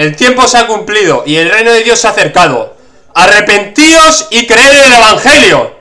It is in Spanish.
El tiempo se ha cumplido y el reino de Dios se ha acercado. Arrepentíos y creed en el Evangelio.